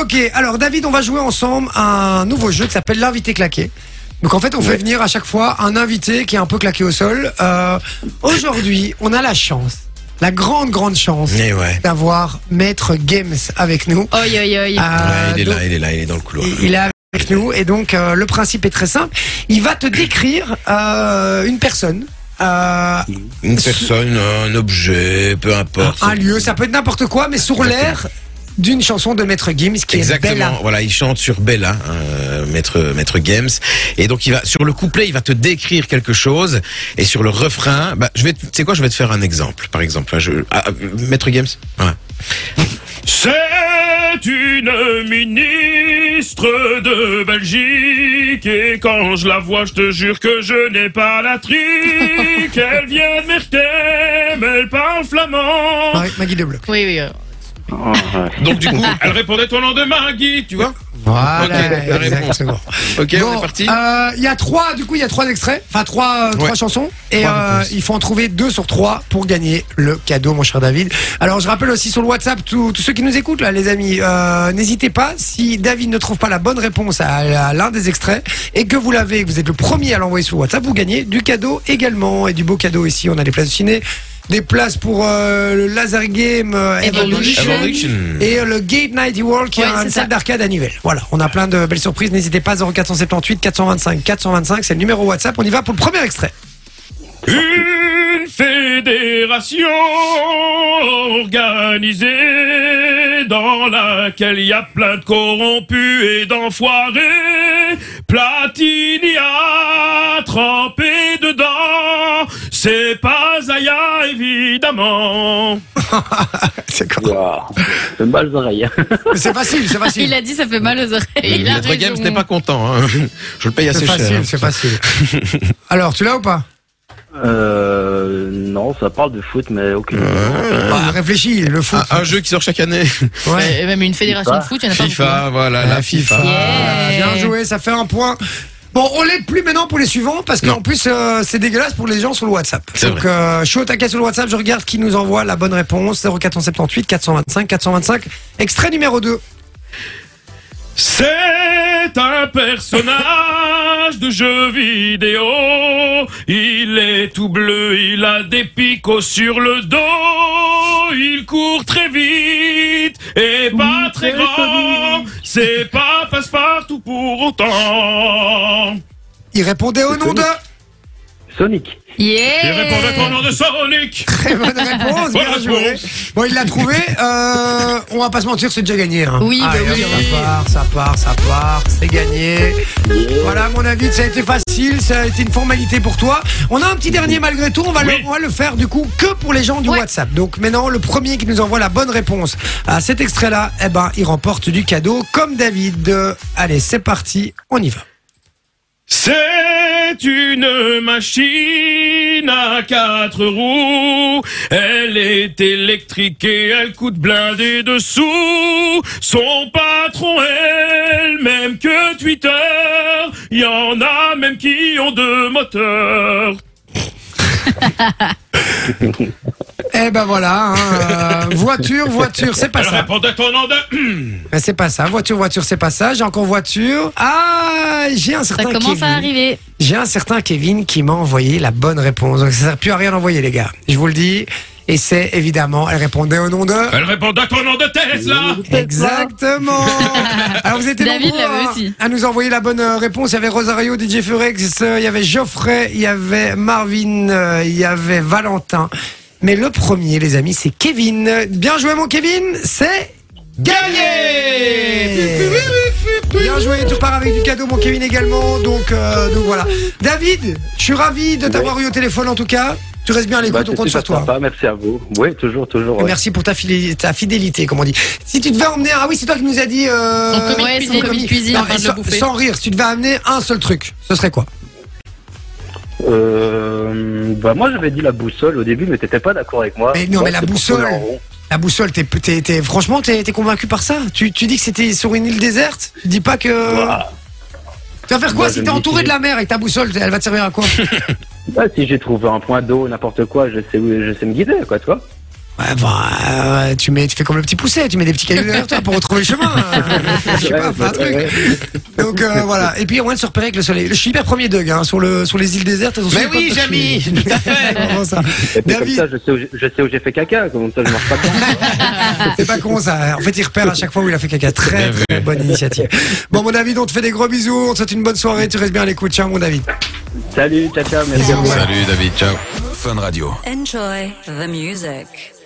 ok. Alors, David, on va jouer ensemble à un nouveau jeu qui s'appelle l'invité claqué. Donc, en fait, on fait venir à chaque fois un invité qui est un peu claqué au sol. Euh, Aujourd'hui, on a la chance, la grande, grande chance Eh ouais. d'avoir Maître Games avec nous. Oi, oi, oi. Euh, Ouais, il est donc, là, il est là, il est dans le couloir. il- il est avec nous et donc euh, le principe est très simple. Il va te décrire une personne, euh, Une personne, un objet, peu importe. un lieu, ça peut être n'importe quoi, mais sur l'air d'une chanson de Maître Gims qui est Exactement. Bella. Voilà, il chante sur Bella, euh, maître maître Games, et donc il va sur le couplet, il va te décrire quelque chose, et sur le refrain, bah je vais, te- tu sais quoi, je vais te faire un exemple. Par exemple, hein, je, ah, ah, maître Games. Ouais. C'est une ministre de Belgique et quand je la vois, je te jure que je n'ai pas la trique. Elle vient de Mertem, elle parle flamand. Marie- Maggie de Bloc. Oui, oui. euh. Donc du coup, elle répondait au nom de Maggie, tu vois Voilà, Ok, la réponse. exactement. Ok, on est parti. euh, Il y a trois, du coup, il y a trois extraits, enfin trois, euh, trois chansons, et Trois euh, réponses. il faut en trouver deux sur trois pour gagner le cadeau, mon cher David. Alors, je rappelle aussi sur le WhatsApp tous tous ceux qui nous écoutent là, les amis, euh, n'hésitez pas si David ne trouve pas la bonne réponse à, à l'un des extraits et que vous l'avez, que vous êtes le premier à l'envoyer sur WhatsApp, vous gagnez du cadeau également et du beau cadeau ici. On a des places de ciné, des places pour euh, le Laser Game euh, Evolution. Evolution. et euh, le Gate 90 World qui Ouais, est une ça. salle d'arcade à Nivelles. Voilà, on a plein de belles surprises. N'hésitez pas 0478 425 425, c'est le numéro WhatsApp. On y va pour le premier extrait. Une fédération organisée dans laquelle il y a plein de corrompus et d'enfoirés. Platini a trempé dedans. C'est pas Zaya évidemment. C'est quoi. Ça me bat les oreilles. C'est facile, c'est facile. Il a dit ça fait mal aux oreilles. Il a Maître raison. Games n'est pas content. Hein. Je le paye assez C'est cher. facile, hein. c'est facile. Alors, tu l'as ou pas Euh, non, ça parle de foot, mais aucune. Bah, Réfléchis, le foot. Un, un jeu qui sort chaque année. Ouais. Et même une fédération FIFA. de foot, il y en a pas beaucoup. FIFA, voilà, la FIFA. Ah, Bien joué, ça fait un point. Bon, on l'aide plus maintenant pour les suivants parce qu'en plus euh, c'est dégueulasse pour les gens sur le WhatsApp. Donc euh, je suis au taquet sur le WhatsApp, je regarde qui nous envoie la bonne réponse 0478 425 425. Extrait numéro 2. C'est un personnage de jeu vidéo. Il est tout bleu, il a des picots sur le dos. Il court très vite et pas très grand. C'est pas passe-partout pour autant. Il répondait au nom de Sonic. Yeah Il répondait au nom de Sonic. Très bonne réponse, bien Bonne joué. réponse. Bon, il l'a trouvé. Euh, on va pas se mentir, c'est déjà gagné. hein. Oui, bah Allez, oui. Ça part, ça part, ça part, c'est gagné. Voilà, à mon avis, ça a été facile, ça a été une formalité pour toi. On a un petit dernier malgré tout, on va, le, on va le faire du coup que pour les gens du Ouais. WhatsApp. Donc maintenant, le premier qui nous envoie la bonne réponse à cet extrait-là, eh ben, il remporte du cadeau comme David. Allez, c'est parti, on y va. C'est une machine à quatre roues. Elle est électrique et elle coûte blindé dessous. Son patron, elle, même que Twitter. Y en a même qui ont deux moteurs. Eh ben voilà, hein, euh, voiture, voiture, c'est pas Elle ça. répondait au nom de... Mais c'est pas ça. Voiture, voiture, c'est pas ça. J'ai encore voiture. Ah, j'ai un Ça certain commence Kevin. à arriver. J'ai un certain Kevin qui m'a envoyé la bonne réponse. Donc ça sert plus à rien d'envoyer les gars. Je vous le dis. Et c'est évidemment, elle répondait au nom de. Elle répondait au nom de Tesla. Exactement. Alors vous étiez David nombreux à- aussi. à nous envoyer la bonne euh, réponse. Il y avait Rosario, DJ Furex, euh, il y avait Geoffrey, il y avait Marvin, il y avait Valentin. Mais le premier, les amis, c'est Kevin. Bien joué, mon Kevin. C'est gagné. Bien joué, tu pars avec du cadeau, mon Kevin également. Donc, euh, donc voilà. David, je suis ravi de t'avoir eu au téléphone en tout cas. Tu restes bien à l'écoute, Bah, on compte sur toi. sympa, merci à vous. Oui, toujours, toujours. Ouais. Merci pour ta fidélité, ta fidélité, comme on dit. Si tu devais emmener, ah oui, c'est toi qui nous as dit. Euh, Son de Ouais, cuisine. son commis de cuisine Non, afin de sans, le bouffer. sans rire, si tu devais amener un seul truc, ce serait quoi? Euh, bah, moi, j'avais dit la boussole au début, mais t'étais pas d'accord avec moi. Mais non, Moi, mais la boussole. La boussole, t'es, t'es, t'es- franchement, t'es, t'es convaincu par ça? Tu, tu dis que c'était sur une île déserte? Tu dis pas que. Tu vas faire quoi Moi, si t'es entouré que- de la mer et ta boussole, elle va te servir à quoi? Bah, si j'ai trouvé un point d'eau, n'importe quoi, je sais, où- je sais me guider, quoi, tu vois. Ouais, bah, euh, tu mets, tu fais comme le petit pousset, tu mets des petits cailloux derrière toi pour retrouver le chemin. Je sais pas, fais un truc. Donc euh, voilà. Et puis il y a moyen de se repérer avec le soleil. Je suis hyper premier Doug hein, sur le sur les îles désertes. Mais oui. Jamy, tout à fait. Ça. Et puis comme David, ça, je sais où j'ai- fait caca, comme ça je marche pas dedans. c'est pas con ça. En fait, il repère à chaque fois où il a fait caca. Très très bonne initiative. Bon mon David, on te fait des gros bisous. On te souhaite une bonne soirée. Tu restes bien à l'écoute. Ciao mon David. Salut, ciao, ciao, merci. Salut David, ciao. Fun Radio. Enjoy the music.